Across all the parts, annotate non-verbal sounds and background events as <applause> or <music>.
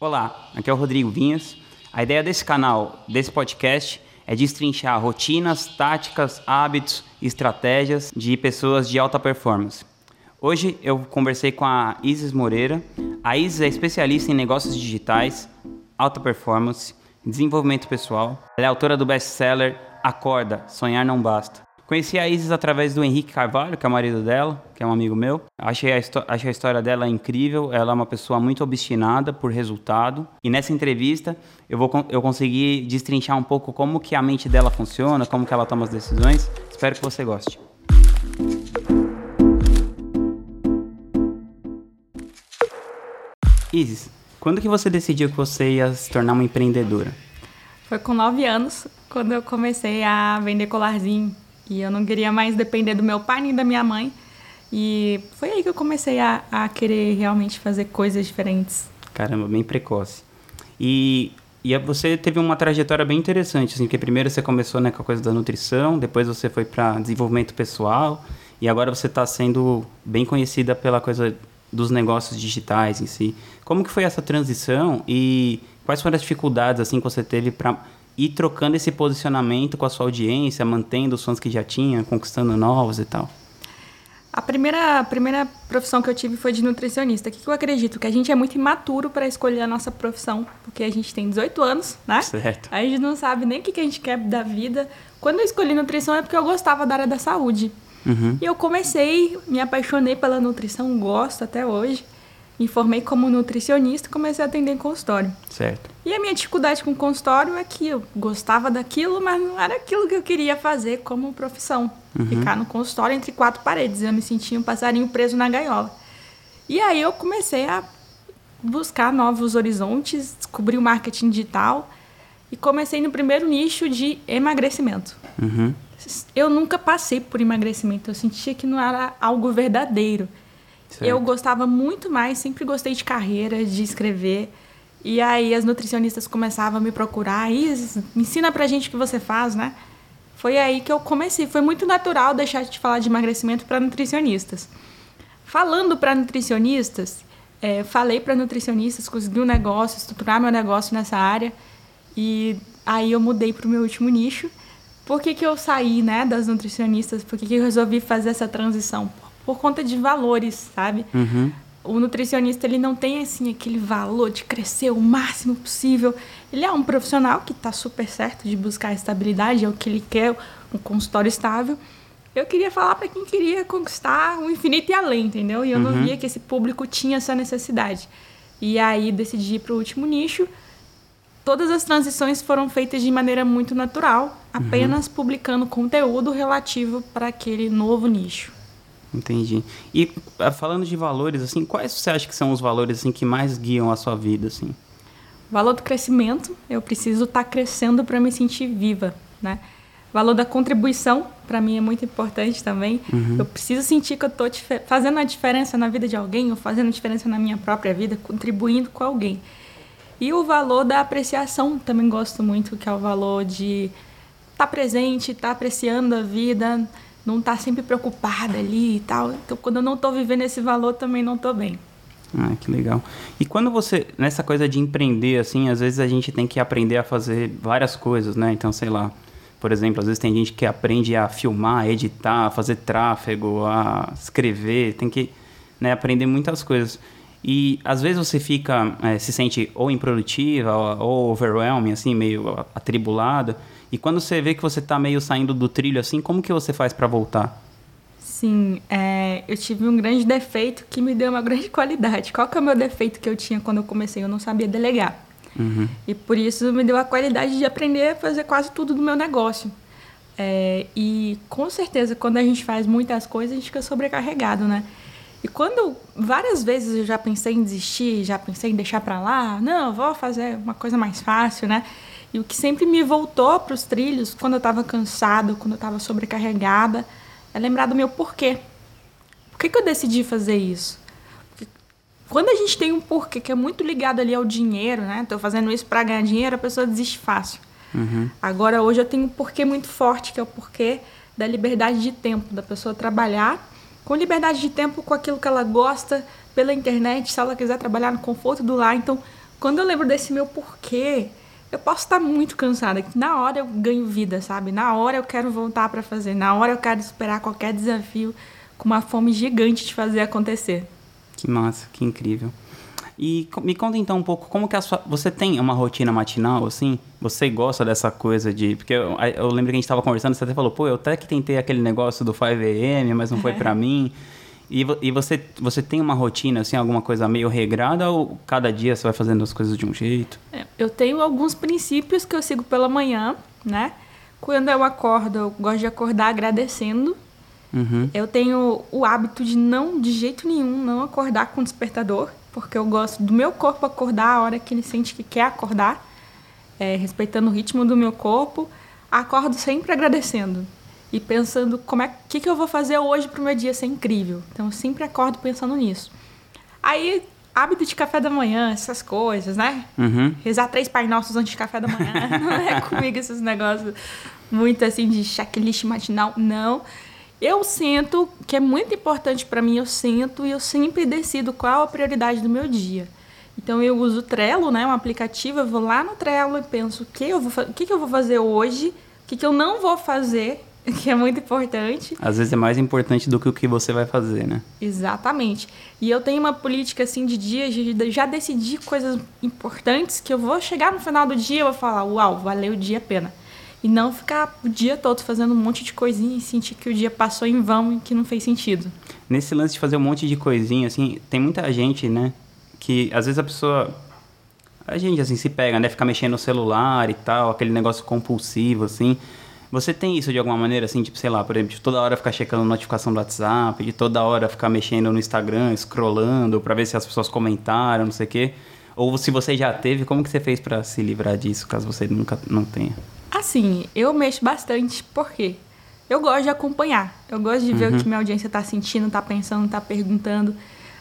Olá, aqui é o Rodrigo Vinhas. A ideia desse canal, desse podcast, é destrinchar rotinas, táticas, hábitos e estratégias de pessoas de alta performance. Hoje eu conversei com a Isis Moreira. A Isis é especialista em negócios digitais, alta performance, desenvolvimento pessoal. Ela é autora do best-seller Acorda, Sonhar Não Basta. Conheci a Isis através do Henrique Carvalho, que é o marido dela, que é um amigo meu. Achei a, achei a história dela incrível. Ela é uma pessoa muito obstinada por resultado. E nessa entrevista eu, vou, eu consegui destrinchar um pouco como que a mente dela funciona, como que ela toma as decisões. Espero que você goste. Isis, quando que você decidiu que você ia se tornar uma empreendedora? Foi com nove anos, quando eu comecei a vender colarzinho e eu não queria mais depender do meu pai nem da minha mãe. E foi aí que eu comecei a, a querer realmente fazer coisas diferentes. Caramba, bem precoce. E, e você teve uma trajetória bem interessante, assim, porque primeiro você começou né, com a coisa da nutrição, depois você foi para desenvolvimento pessoal, e agora você está sendo bem conhecida pela coisa dos negócios digitais em si. Como que foi essa transição e quais foram as dificuldades assim que você teve para ir trocando esse posicionamento com a sua audiência, mantendo os fãs que já tinha, conquistando novos e tal? A primeira, a primeira profissão que eu tive foi de nutricionista. O que, que eu acredito? Que a gente é muito imaturo para escolher a nossa profissão, porque a gente tem 18 anos, né? Certo. A gente não sabe nem o que, que a gente quer da vida. Quando eu escolhi nutrição é porque eu gostava da área da saúde. Uhum. E eu comecei, me apaixonei pela nutrição, gosto até hoje me formei como nutricionista e comecei a atender em consultório. Certo. E a minha dificuldade com o consultório é que eu gostava daquilo, mas não era aquilo que eu queria fazer como profissão. Uhum. Ficar no consultório entre quatro paredes. Eu me sentia um passarinho preso na gaiola. E aí eu comecei a buscar novos horizontes, descobri o marketing digital e comecei no primeiro nicho de emagrecimento. Uhum. Eu nunca passei por emagrecimento, eu sentia que não era algo verdadeiro. Certo. Eu gostava muito mais, sempre gostei de carreira, de escrever. E aí as nutricionistas começavam a me procurar, Isis, ensina pra gente o que você faz, né? Foi aí que eu comecei. Foi muito natural deixar de falar de emagrecimento para nutricionistas. Falando para nutricionistas, é, falei para nutricionistas, consegui um negócio, estruturar meu negócio nessa área. E aí eu mudei para o meu último nicho. Por que, que eu saí né, das nutricionistas? Por que, que eu resolvi fazer essa transição? Por conta de valores, sabe? Uhum. O nutricionista ele não tem assim aquele valor de crescer o máximo possível. Ele é um profissional que está super certo de buscar estabilidade, é o que ele quer, um consultório estável. Eu queria falar para quem queria conquistar o infinito e além, entendeu? E eu uhum. não via que esse público tinha essa necessidade. E aí decidi ir para o último nicho. Todas as transições foram feitas de maneira muito natural, uhum. apenas uhum. publicando conteúdo relativo para aquele novo nicho. Entendi. E ah, falando de valores, assim, quais você acha que são os valores assim que mais guiam a sua vida, assim? Valor do crescimento, eu preciso estar tá crescendo para me sentir viva, né? Valor da contribuição, para mim é muito importante também. Uhum. Eu preciso sentir que eu estou fazendo a diferença na vida de alguém, ou fazendo a diferença na minha própria vida, contribuindo com alguém. E o valor da apreciação, também gosto muito, que é o valor de estar tá presente, estar tá apreciando a vida, não tá sempre preocupada ali e tal. Então, quando eu não estou vivendo esse valor, também não estou bem. Ah, que legal. E quando você, nessa coisa de empreender, assim, às vezes a gente tem que aprender a fazer várias coisas, né? Então, sei lá, por exemplo, às vezes tem gente que aprende a filmar, a editar, a fazer tráfego, a escrever, tem que né, aprender muitas coisas. E às vezes você fica, é, se sente ou improdutiva ou, ou overwhelming, assim, meio atribulada. E quando você vê que você está meio saindo do trilho assim, como que você faz para voltar? Sim, é, eu tive um grande defeito que me deu uma grande <laughs> qualidade. Qual que é o meu defeito que eu tinha quando eu comecei? Eu não sabia delegar. Uhum. E por isso me deu a qualidade de aprender a fazer quase tudo do meu negócio. É, e com certeza, quando a gente faz muitas coisas, a gente fica sobrecarregado, né? E quando várias vezes eu já pensei em desistir, já pensei em deixar para lá, não, vou fazer uma coisa mais fácil, né? E o que sempre me voltou para os trilhos, quando eu estava cansada, quando eu estava sobrecarregada, é lembrar do meu porquê. Por que, que eu decidi fazer isso? Porque quando a gente tem um porquê que é muito ligado ali ao dinheiro, né? Estou fazendo isso para ganhar dinheiro, a pessoa desiste fácil. Uhum. Agora, hoje eu tenho um porquê muito forte, que é o porquê da liberdade de tempo, da pessoa trabalhar com liberdade de tempo, com aquilo que ela gosta, pela internet, se ela quiser trabalhar no conforto do lar. Então, quando eu lembro desse meu porquê, eu posso estar muito cansada. Na hora eu ganho vida, sabe? Na hora eu quero voltar para fazer. Na hora eu quero esperar qualquer desafio com uma fome gigante de fazer acontecer. Que massa, que incrível. E me conta então um pouco como que a sua, você tem uma rotina matinal assim? Você gosta dessa coisa de porque eu, eu lembro que a gente estava conversando, você até falou, pô, eu até que tentei aquele negócio do 5 AM, mas não foi para mim. E, e você, você tem uma rotina, assim, alguma coisa meio regrada ou cada dia você vai fazendo as coisas de um jeito? É, eu tenho alguns princípios que eu sigo pela manhã, né? Quando eu acordo, eu gosto de acordar agradecendo. Uhum. Eu tenho o hábito de não, de jeito nenhum, não acordar com despertador, porque eu gosto do meu corpo acordar a hora que ele sente que quer acordar, é, respeitando o ritmo do meu corpo. Acordo sempre agradecendo e pensando como é que, que eu vou fazer hoje para o meu dia ser incrível. Então eu sempre acordo pensando nisso. Aí, hábito de café da manhã, essas coisas, né? Uhum. Rezar três Pai Nossos antes de café da manhã. <laughs> não é comigo esses negócios muito assim de checklist matinal, não. Eu sinto que é muito importante para mim, eu sinto e eu sempre decido qual a prioridade do meu dia. Então eu uso o Trello, né, um aplicativo, eu vou lá no Trello e penso o que eu vou, o que, que eu vou fazer hoje, o que, que eu não vou fazer <laughs> que é muito importante. Às vezes é mais importante do que o que você vai fazer, né? Exatamente. E eu tenho uma política assim de dias, de já decidir coisas importantes que eu vou chegar no final do dia e vou falar, uau, valeu o dia a pena. E não ficar o dia todo fazendo um monte de coisinha e sentir que o dia passou em vão e que não fez sentido. Nesse lance de fazer um monte de coisinha, assim, tem muita gente, né? Que às vezes a pessoa. A gente, assim, se pega, né? Ficar mexendo no celular e tal, aquele negócio compulsivo, assim. Você tem isso de alguma maneira, assim, tipo, sei lá, por exemplo, de toda hora ficar checando notificação do WhatsApp, de toda hora ficar mexendo no Instagram, scrollando para ver se as pessoas comentaram, não sei o quê? Ou se você já teve, como que você fez para se livrar disso, caso você nunca não tenha? Assim, eu mexo bastante, por quê? Eu gosto de acompanhar. Eu gosto de ver uhum. o que minha audiência tá sentindo, tá pensando, tá perguntando.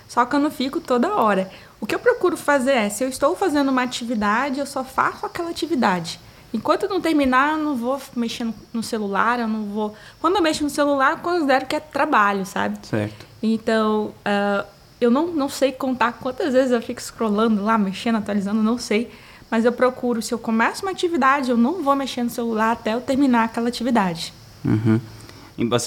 Só que eu não fico toda hora. O que eu procuro fazer é, se eu estou fazendo uma atividade, eu só faço aquela atividade. Enquanto eu não terminar, eu não vou mexer no, no, celular, eu não vou. Quando eu mexo no celular, eu considero que é trabalho, sabe? Certo. Então, uh, eu não, não sei contar quantas vezes eu fico scrollando lá, mexendo, atualizando, não sei. Mas eu procuro, se eu começo uma atividade, eu não vou mexer no celular até eu terminar aquela atividade. Uhum.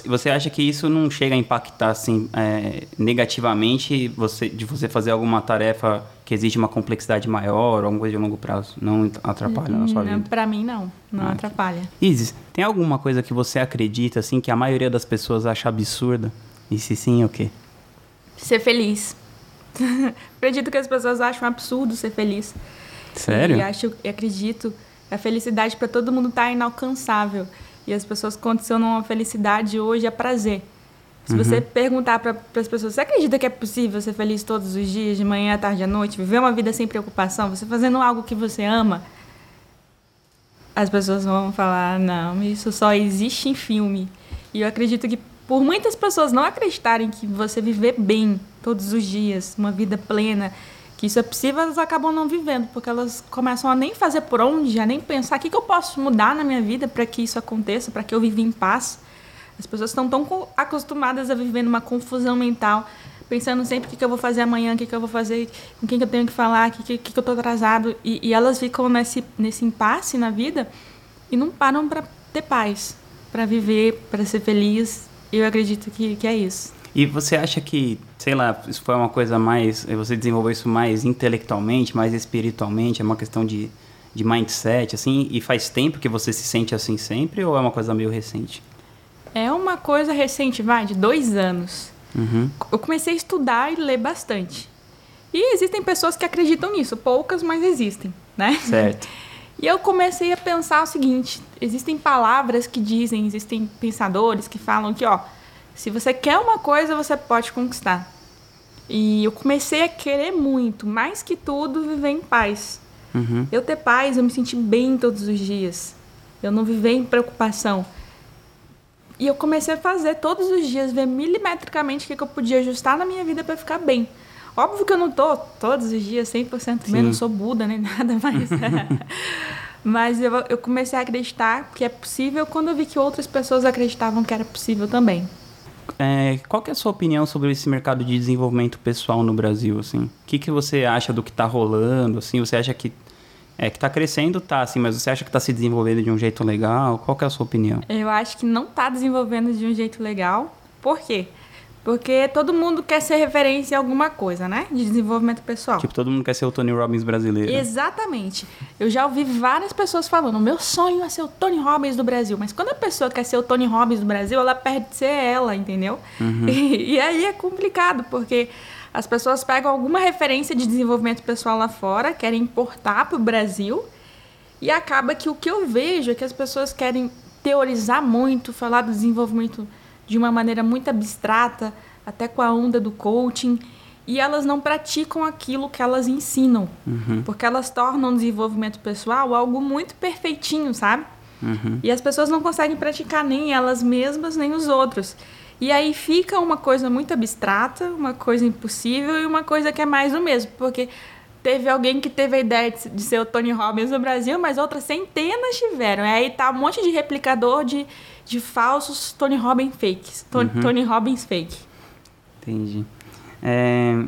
Você acha que isso não chega a impactar assim é, negativamente você, de você fazer alguma tarefa que exige uma complexidade maior, alguma coisa de longo prazo? Não atrapalha na sua vida? Para mim não, não ah, atrapalha. Isis, tem alguma coisa que você acredita assim que a maioria das pessoas acha absurda? E se sim, o quê? Ser feliz. <laughs> acredito que as pessoas acham absurdo ser feliz. Sério? E acho, e acredito a felicidade para todo mundo tá inalcançável. E as pessoas condicionam a felicidade hoje a prazer. Se uhum. você perguntar para as pessoas, você acredita que é possível ser feliz todos os dias, de manhã, à tarde, à noite, viver uma vida sem preocupação, você fazendo algo que você ama? As pessoas vão falar, não, isso só existe em filme. E eu acredito que por muitas pessoas não acreditarem que você viver bem todos os dias, uma vida plena, que isso é possível, elas acabam não vivendo, porque elas começam a nem fazer por onde, a nem pensar o que, que eu posso mudar na minha vida para que isso aconteça, para que eu viva em paz. As pessoas estão tão acostumadas a viver numa confusão mental, pensando sempre o que, que eu vou fazer amanhã, o que, que eu vou fazer, com quem que eu tenho que falar, o que, que, que eu estou atrasado. E, e, elas ficam nesse, nesse impasse na vida e não param para ter paz, para viver, para ser feliz. Eu acredito que, que é isso. E você acha que, sei lá, isso foi uma coisa mais. Você desenvolveu isso mais intelectualmente, mais espiritualmente? É uma questão de, de mindset, assim? E faz tempo que você se sente assim sempre ou é uma coisa meio recente? É uma coisa recente, vai, de dois anos. Uhum. Eu comecei a estudar e ler bastante. E existem pessoas que acreditam nisso, poucas, mas existem, né? Certo. <laughs> E eu comecei a pensar o seguinte: existem palavras que dizem, existem pensadores que falam que, ó se você quer uma coisa, você pode conquistar. E eu comecei a querer muito, mais que tudo, viver em paz. Uhum. Eu ter paz, eu me senti bem todos os dias. Eu não viver em preocupação. E eu comecei a fazer todos os dias, ver milimetricamente o que, que eu podia ajustar na minha vida para ficar bem. Óbvio que eu não tô todos os dias 100% bem, não sou Buda nem <laughs> nada, mas... <laughs> mas eu, eu comecei a acreditar que é possível quando eu vi que outras pessoas acreditavam que era possível também. É, qual é a sua opinião sobre esse mercado de desenvolvimento pessoal no Brasil, assim? O que, que você acha do que está rolando, assim? Você acha que é que está crescendo, tá, assim, mas você acha que está se desenvolvendo de um jeito legal? Qual é a sua opinião? Eu acho que não está desenvolvendo de um jeito legal. Por quê? Porque todo mundo quer ser referência em alguma coisa, né? De desenvolvimento pessoal. Tipo, todo mundo quer ser o Tony Robbins brasileiro. Exatamente. Eu já ouvi várias pessoas falando: meu sonho é ser o Tony Robbins do Brasil. Mas quando a pessoa quer ser o Tony Robbins do Brasil, ela perde de ser ela, entendeu? Uhum. <laughs> E, e aí é complicado, porque as pessoas pegam alguma referência de desenvolvimento pessoal lá fora, querem importar para o Brasil, e acaba que o que eu vejo é que as pessoas querem teorizar muito, falar do desenvolvimento pessoal de uma maneira muito abstrata, até com a onda do coaching, e elas não praticam aquilo que elas ensinam, uhum. porque elas tornam o desenvolvimento pessoal algo muito perfeitinho, sabe? Uhum. E as pessoas não conseguem praticar nem elas mesmas, nem os outros. E aí fica uma coisa muito abstrata, uma coisa impossível e uma coisa que é mais do mesmo, porque teve alguém que teve a ideia de ser o Tony Robbins no Brasil, mas outras centenas tiveram. E aí tá um monte de replicador de, de falsos Tony Robbins fakes. Tony, uhum. Tony Robbins fake. Entendi. É,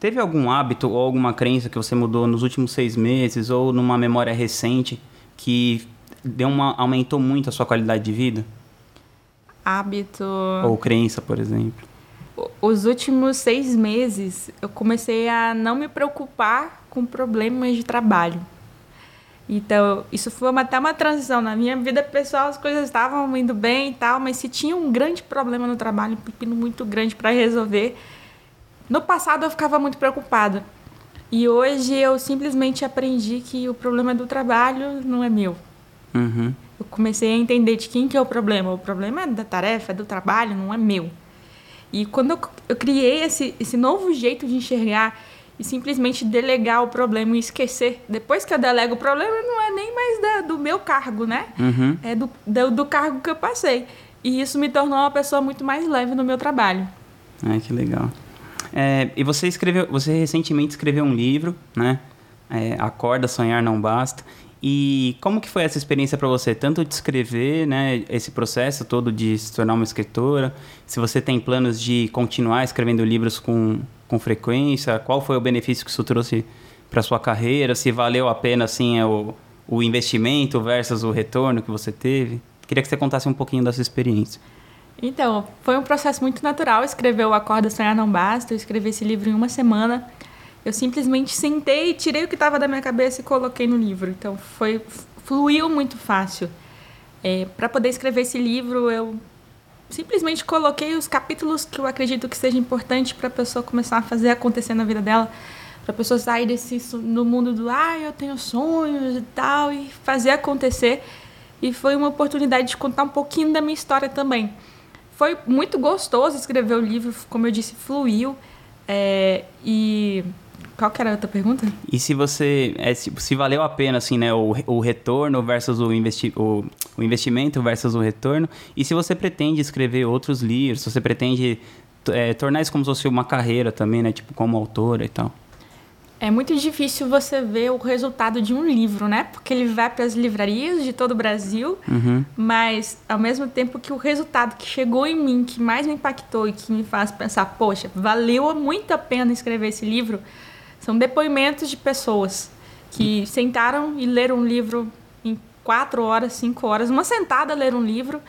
teve algum hábito ou alguma crença que você mudou nos últimos seis meses ou numa memória recente que deu uma, aumentou muito a sua qualidade de vida? Hábito. Ou crença, por exemplo os últimos seis meses eu comecei a não me preocupar com problemas de trabalho. Então, isso foi uma, até uma transição. Na minha vida pessoal, as coisas estavam indo bem e tal, mas se tinha um grande problema no trabalho, um pepino muito grande para resolver, no passado eu ficava muito preocupada. E hoje eu simplesmente aprendi que o problema do trabalho não é meu. Uhum. Eu comecei a entender de quem que é o problema. O problema é da tarefa, é do trabalho, não é meu. E quando eu, eu criei esse, esse novo jeito de enxergar e simplesmente delegar o problema e esquecer. Depois que eu delego o problema, não é nem mais da, do meu cargo, né? Uhum. É do, do, do, cargo que eu passei. E isso me tornou uma pessoa muito mais leve no meu trabalho. Ai, que legal. É, e você escreveu, você recentemente escreveu um livro, né? É, Acorda, Sonhar Não Basta. E como que foi essa experiência para você, tanto de escrever, né, esse processo todo de se tornar uma escritora, se você tem planos de continuar escrevendo livros com, com frequência, qual foi o benefício que isso trouxe para sua carreira, se valeu a pena assim é o, o investimento versus o retorno que você teve? Queria que você contasse um pouquinho dessa experiência. Então, foi um processo muito natural escrever o Acorda Sonhar Não Basta. Eu escrevi esse livro em uma semana. Eu simplesmente sentei, tirei o que estava da minha cabeça e coloquei no livro. Então foi fluiu muito fácil. É, para poder escrever esse livro, eu simplesmente coloquei os capítulos que eu acredito que seja importante para a pessoa começar a fazer acontecer na vida dela, para a pessoa sair desse no mundo do ah, eu tenho sonhos e tal e fazer acontecer. E foi uma oportunidade de contar um pouquinho da minha história também. Foi muito gostoso escrever o livro, como eu disse, fluiu. É, e qual que era a outra pergunta? E se você. É, se, se valeu a pena, assim, né? O, o retorno versus o, investi o, o investimento versus o retorno. E se você pretende escrever outros livros, se você pretende é, tornar isso como se fosse uma carreira também, né? Tipo, como autora e tal. É muito difícil você ver o resultado de um livro, né? Porque ele vai para as livrarias de todo o Brasil, uhum. mas ao mesmo tempo que o resultado que chegou em mim, que mais me impactou e que me faz pensar, poxa, valeu muito a pena escrever esse livro, são depoimentos de pessoas que sentaram e leram um livro em quatro horas, cinco horas, uma sentada ler um livro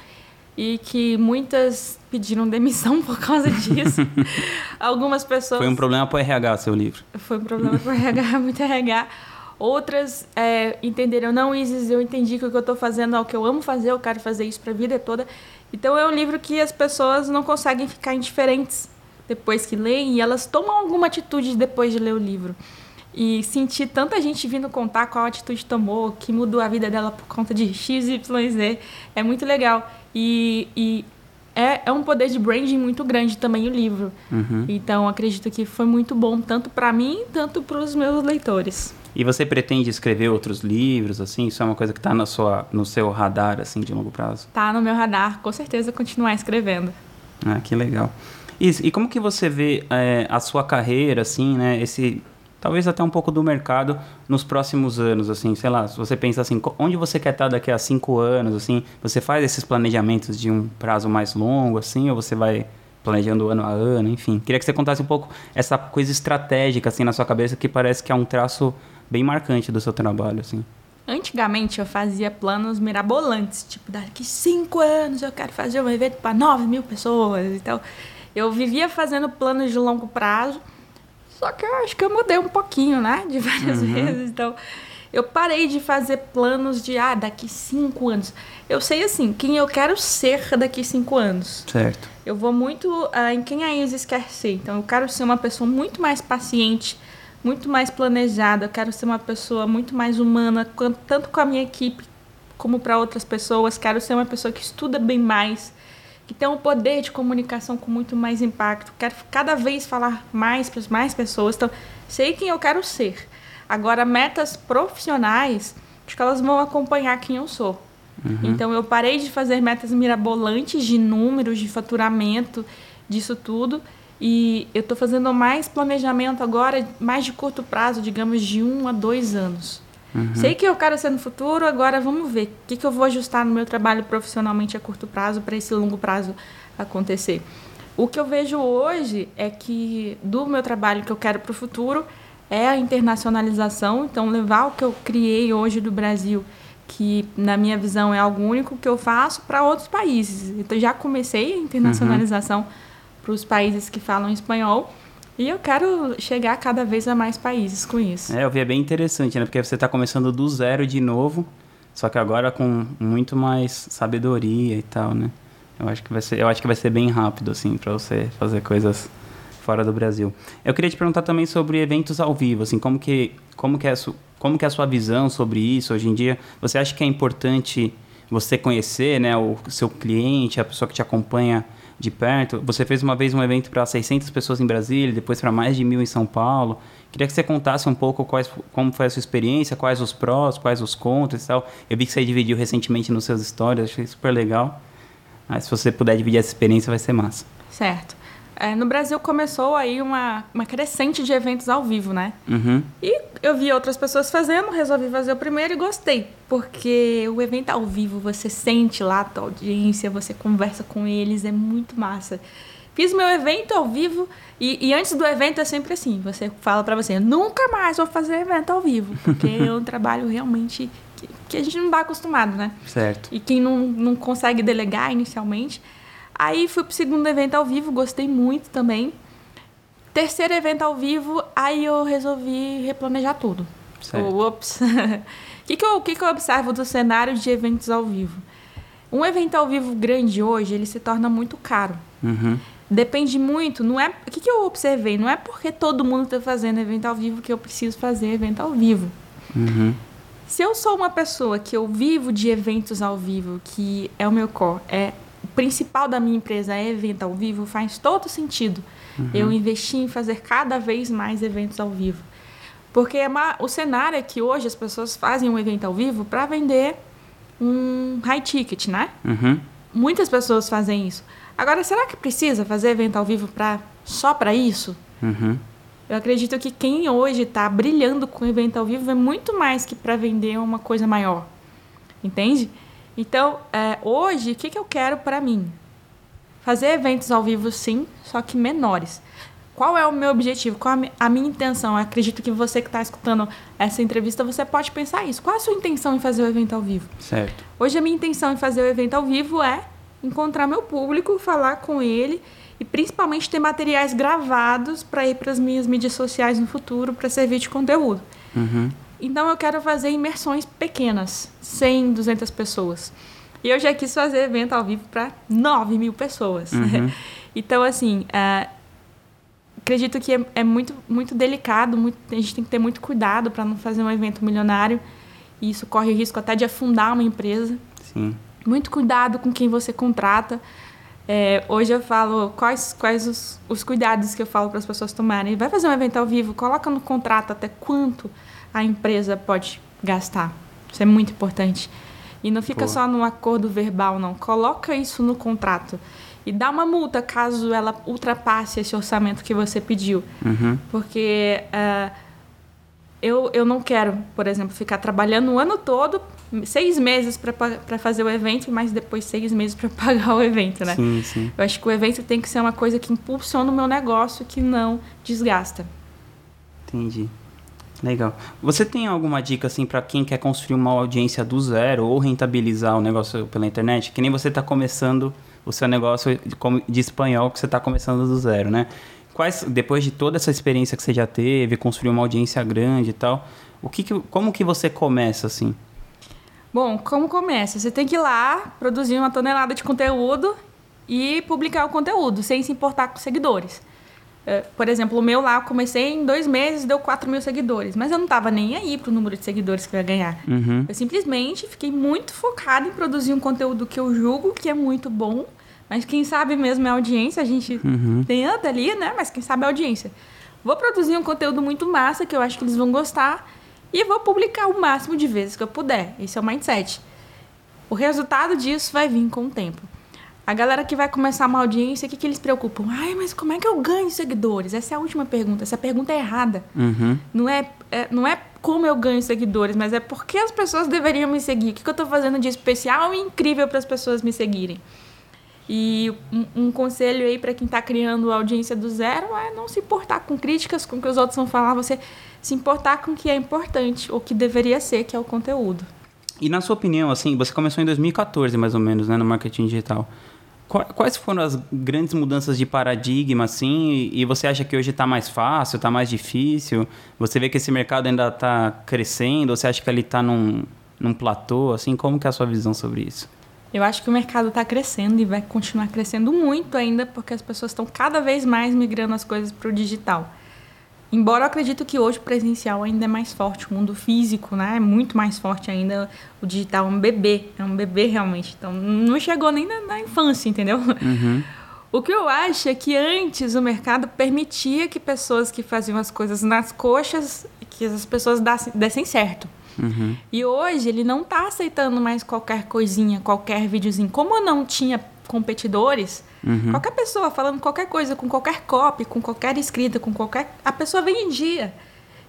e que muitas pediram <laughs> demissão por causa disso. <laughs> Algumas pessoas. Foi um problema para o RH, seu livro. Foi um problema para o RH, <laughs> muito RH. Outras é, entenderam, não, Isis, eu entendi que o que eu estou fazendo é o que eu amo fazer, eu quero fazer isso para a vida toda. Então é um livro que as pessoas não conseguem ficar indiferentes depois que leem e elas tomam alguma atitude depois de ler o livro. E sentir tanta gente vindo contar qual atitude tomou, que mudou a vida dela por conta de X, Y, Z, é muito legal. E, e é, é um poder de branding muito grande também o livro. Uhum. Então acredito que foi muito bom, tanto para mim, tanto para os meus leitores. E você pretende escrever outros livros, assim? Isso é uma coisa que está no seu radar, assim, de longo prazo? Tá no meu radar, com certeza continuar escrevendo. Ah, que legal. E, e como que você vê é, a sua carreira, assim, né? Esse, talvez até um pouco do mercado nos próximos anos, assim, sei lá, se você pensa assim, onde você quer estar daqui a cinco anos, assim, você faz esses planejamentos de um prazo mais longo, assim, ou você vai planejando ano a ano, enfim. Queria que você contasse um pouco essa coisa estratégica, assim, na sua cabeça, que parece que é um traço bem marcante do seu trabalho, assim. Antigamente eu fazia planos mirabolantes, tipo, daqui cinco anos eu quero fazer um evento para nove mil pessoas. Então, eu vivia fazendo planos de longo prazo, só que eu acho que eu mudei um pouquinho, né? De <laughs> várias uhum. vezes. Então, eu parei de fazer planos de, ah, daqui cinco anos. Eu sei, assim, quem eu quero ser daqui cinco anos. Certo. Eu vou muito uh, em quem a Isis quer ser. Então, eu quero ser uma pessoa muito mais paciente, muito mais planejada. Eu quero ser uma pessoa muito mais humana, tanto com a minha equipe como para outras pessoas. Quero ser uma pessoa que estuda bem mais, que tem um poder de comunicação com muito mais impacto. Quero cada vez falar mais para mais pessoas. Então, sei quem eu quero ser. Agora, metas profissionais, acho que elas vão acompanhar quem eu sou. Uhum. Então, eu parei de fazer metas mirabolantes de números, de faturamento, disso tudo e eu estou fazendo mais planejamento agora, mais de curto prazo, digamos, de um a dois anos. Uhum. Sei que eu quero ser no futuro, agora vamos ver o que, que eu vou ajustar no meu trabalho profissionalmente a curto prazo para esse longo prazo acontecer. O que eu vejo hoje é que do meu trabalho que eu quero para o futuro é a internacionalização, então levar o que eu criei hoje do Brasil, que na minha visão é algo único que eu faço para outros países. Então já comecei a internacionalização. Uhum para os países que falam espanhol. E eu quero chegar cada vez a mais países com isso. É, eu vi, é bem interessante, né? Porque você está começando do zero de novo, só que agora com muito mais sabedoria e tal, né? Eu acho que vai ser, eu acho que vai ser bem rápido, assim, para você fazer coisas fora do Brasil. Eu queria te perguntar também sobre eventos ao vivo, assim, como que, como que é como que é a sua visão sobre isso hoje em dia? Você acha que é importante você conhecer, né, o seu cliente, a pessoa que te acompanha de perto. Você fez uma vez um evento para 600 pessoas em Brasília, depois para mais de mil em São Paulo. Queria que você contasse um pouco quais, como foi a sua experiência, quais os prós, quais os contras e tal. Eu vi que você dividiu recentemente nos seus stories, achei super legal. Mas se você puder dividir essa experiência, vai ser massa. Certo. É, no Brasil começou aí uma, uma crescente de eventos ao vivo, né? Uhum. E eu vi outras pessoas fazendo, resolvi fazer o primeiro e gostei. Porque o evento ao vivo, você sente lá a tua audiência, você conversa com eles, é muito massa. Fiz meu evento ao vivo e, e antes do evento é sempre assim, você fala para você, nunca mais vou fazer evento ao vivo, porque <laughs> é um trabalho realmente que, que a gente não está acostumado, né? Certo. E quem não, não consegue delegar inicialmente Aí fui pro segundo evento ao vivo, gostei muito também. Terceiro evento ao vivo, aí eu resolvi replanejar tudo. Certo. Ops. O <laughs> que, que, eu, que, que eu observo do cenário de eventos ao vivo? Um evento ao vivo grande hoje, ele se torna muito caro. Uhum. Depende muito, não é... O que, que eu observei? Não é porque todo mundo está fazendo evento ao vivo que eu preciso fazer evento ao vivo. Uhum. Se eu sou uma pessoa que eu vivo de eventos ao vivo, que é o meu core, é principal da minha empresa é evento ao vivo, faz todo sentido uhum. eu investir em fazer cada vez mais eventos ao vivo. Porque é uma, o cenário é que hoje as pessoas fazem um evento ao vivo para vender um high ticket, né? Uhum. Muitas pessoas fazem isso. Agora, será que precisa fazer evento ao vivo pra, só para isso? Uhum. Eu acredito que quem hoje está brilhando com evento ao vivo é muito mais que para vender uma coisa maior. Entende? Então, é, hoje, o que, que eu quero para mim? Fazer eventos ao vivo, sim, só que menores. Qual é o meu objetivo? Qual a minha intenção? Eu acredito que você que está escutando essa entrevista, você pode pensar isso. Qual a sua intenção em fazer o evento ao vivo? Certo. Hoje, a minha intenção em fazer o evento ao vivo é encontrar meu público, falar com ele e principalmente ter materiais gravados para ir para as minhas mídias sociais no futuro para servir de conteúdo. Uhum. Então eu quero fazer imersões pequenas, 100, 200 pessoas. E eu já quis fazer evento ao vivo para 9 mil pessoas. Uhum. <laughs> então, assim, uh, acredito que é, é, muito, muito delicado, muito, a gente tem que ter muito cuidado para não fazer um evento milionário. E isso corre o risco até de afundar uma empresa. Sim. Muito cuidado com quem você contrata. É, hoje eu falo quais, quais os, os cuidados que eu falo para as pessoas tomarem. Vai fazer um evento ao vivo, coloca no contrato até quanto a empresa pode gastar. Isso é muito importante. E não fica Pô. só no acordo verbal, não. Coloca isso no contrato. E dá uma multa caso ela ultrapasse esse orçamento que você pediu. Uhum. Porque uh, eu, eu não quero, por exemplo, ficar trabalhando o ano todo, seis meses para fazer o evento, mas depois seis meses para <laughs> pagar o evento, né? Sim, sim. Eu acho que o evento tem que ser uma coisa que impulsiona o meu negócio, que não desgasta. Entendi. Legal. Você tem alguma dica assim para quem quer construir uma audiência do zero ou rentabilizar o negócio pela internet? Que nem você está começando o seu negócio de espanhol que você está começando do zero, né? Quais, depois de toda essa experiência que você já teve, construir uma audiência grande e tal, o que, que como que você começa assim? Bom, como começa? Você tem que ir lá, produzir uma tonelada de conteúdo e publicar o conteúdo, sem se importar com seguidores. É, por exemplo, o meu lá, eu comecei em dois meses, deu 4 mil seguidores. Mas eu não estava nem aí pro número de seguidores que eu ia ganhar. Uhum. Eu simplesmente fiquei muito focada em produzir um conteúdo que eu julgo que é muito bom. Mas quem sabe mesmo é a audiência. A gente uhum. tenta ali, né? Mas quem sabe é a audiência. Vou produzir um conteúdo muito massa, que eu acho que eles vão gostar. E vou publicar o máximo de vezes que eu puder. Esse é o mindset. O resultado disso vai vir com o tempo. A galera que vai começar uma audiência, o que, que eles preocupam? Ai, mas como é que eu ganho seguidores? Essa é a última pergunta. Essa pergunta é errada. Uhum. Não, é, é, não é como eu ganho seguidores, mas é porque as pessoas deveriam me seguir. O que, que eu estou fazendo de especial e incrível para as pessoas me seguirem? E um, um conselho aí para quem está criando audiência do zero é não se importar com críticas, com o que os outros vão falar, você se importar com o que é importante, ou que deveria ser, que é o conteúdo. E na sua opinião, assim, você começou em 2014 mais ou menos, né, no marketing digital. Quais foram as grandes mudanças de paradigma, assim? E você acha que hoje está mais fácil, está mais difícil? Você vê que esse mercado ainda está crescendo? Ou você acha que ele está num, num platô, assim? Como que é a sua visão sobre isso? Eu acho que o mercado está crescendo e vai continuar crescendo muito ainda, porque as pessoas estão cada vez mais migrando as coisas para o digital. Embora eu acredito que hoje o presencial ainda é mais forte, o mundo físico né, é muito mais forte ainda, o digital é um bebê, é um bebê realmente. Então não chegou nem na, na infância, entendeu? Uhum. <laughs> O que eu acho é que antes o mercado permitia que pessoas que faziam as coisas nas coxas, que as pessoas dessem, dessem certo. Uhum. E hoje ele não está aceitando mais qualquer coisinha, qualquer videozinho. Como não tinha competidores, uhum. qualquer pessoa falando qualquer coisa, com qualquer copy, com qualquer escrita, com qualquer. A pessoa vendia.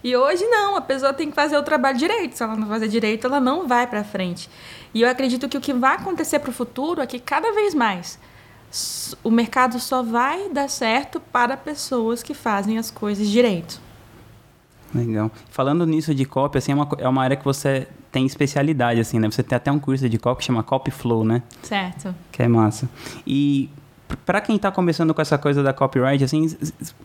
E hoje não, a pessoa tem que fazer o trabalho direito. Se ela não fazer direito, ela não vai para frente. E eu acredito que o que vai acontecer para o futuro é que cada vez mais o mercado só vai dar certo para pessoas que fazem as coisas direito. Legal. Falando nisso de copy, assim, é uma, é uma área que você tem especialidade, assim, né? Você tem até um curso de copy que chama Copy Flow, né? Certo. Que é massa. E para quem está começando com essa coisa da copyright, assim,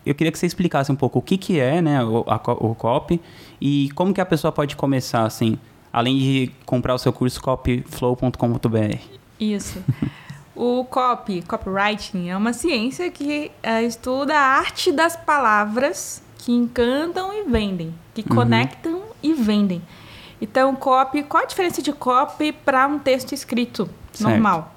eu queria que você explicasse um pouco o que, que é, né, o, a, o copy e como que a pessoa pode começar, assim, além de comprar o seu curso copyflow.com.br. Isso. o copy, copywriting, é uma ciência que é, estuda a arte das palavras que encantam e vendem, que uhum. conectam e vendem. Então, copy, qual a diferença de copy para um texto escrito certo. normal?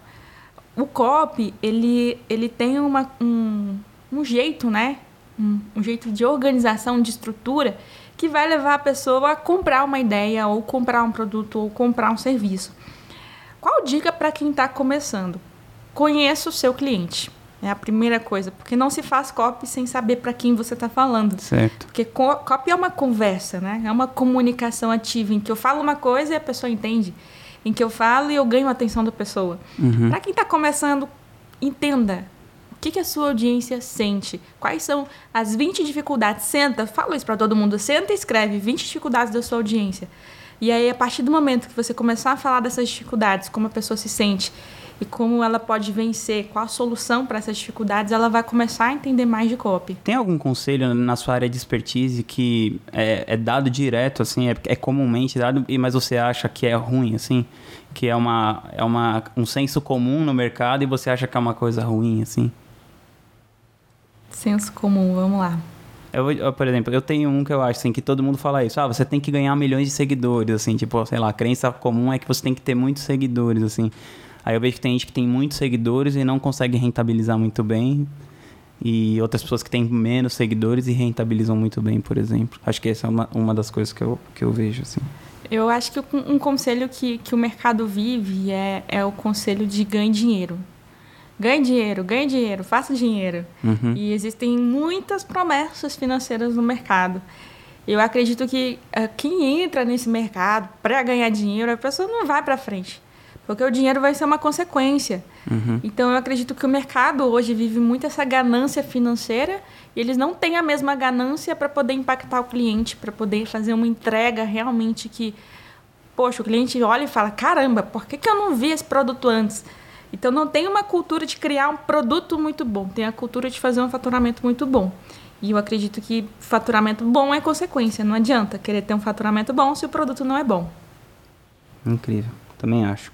O copy, ele, ele tem uma, um, um jeito, né? Um, um, jeito de organização, de estrutura, que vai levar a pessoa a comprar uma ideia, ou comprar um produto, ou comprar um serviço. Qual dica para quem está começando? Conheça o seu cliente. É a primeira coisa, porque não se faz copy sem saber para quem você está falando. Certo. Porque copy é uma conversa, né? É uma comunicação ativa em que eu falo uma coisa e a pessoa entende, em que eu falo e eu ganho a atenção da pessoa. Uhum. Para quem está começando, entenda o que, que a sua audiência sente, quais são as 20 dificuldades. Senta, fala isso para todo mundo, senta e escreve 20 dificuldades da sua audiência. E aí, a partir do momento que você começar a falar dessas dificuldades, como a pessoa se sente, e como ela pode vencer, qual a solução para essas dificuldades, ela vai começar a entender mais de copy. Tem algum conselho na sua área de expertise que é, é dado direto, assim, é, é, comumente dado, mas você acha que é ruim, assim? Que é, uma, é uma, um senso comum no mercado e você acha que é uma coisa ruim, assim? Senso comum, vamos lá. Eu, eu, por exemplo, eu tenho um que eu acho assim, que todo mundo fala isso. Ah, você tem que ganhar milhões de seguidores, assim, tipo, sei lá, a crença comum é que você tem que ter muitos seguidores, assim. Aí eu vejo que tem gente que tem muitos seguidores e não consegue rentabilizar muito bem. E outras pessoas que têm menos seguidores e rentabilizam muito bem, por exemplo. Acho que essa é uma, uma das coisas que eu, que eu vejo, assim. Eu acho que um conselho que, que o mercado vive é, é o conselho de ganhe dinheiro. Ganhe dinheiro, ganhe dinheiro, faça dinheiro. Uhum. E existem muitas promessas financeiras no mercado. Eu acredito que uh, quem entra nesse mercado para ganhar dinheiro, a pessoa não vai para frente. Porque o dinheiro vai ser uma consequência. Uhum. Então, eu acredito que o mercado hoje vive muito essa ganância financeira e eles não têm a mesma ganância para poder impactar o cliente, para poder fazer uma entrega realmente que, poxa, o cliente olha e fala: caramba, por que, que eu não vi esse produto antes? Então, não tem uma cultura de criar um produto muito bom, tem a cultura de fazer um faturamento muito bom. E eu acredito que faturamento bom é consequência. Não adianta querer ter um faturamento bom se o produto não é bom. Incrível, também acho.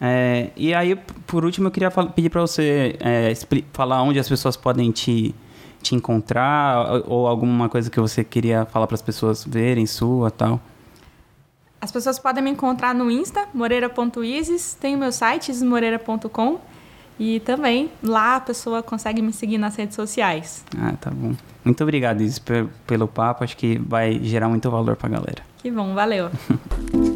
É, e aí, por último, eu queria pedir para você é, falar onde as pessoas podem te, te encontrar ou alguma coisa que você queria falar para as pessoas verem sua tal. As pessoas podem me encontrar no Insta, moreira.isis, tem o meu site, ismoreira.com e também lá a pessoa consegue me seguir nas redes sociais. Ah, tá bom. Muito obrigado, Isis, pelo papo. Acho que vai gerar muito valor para a galera. Que bom, valeu. <laughs>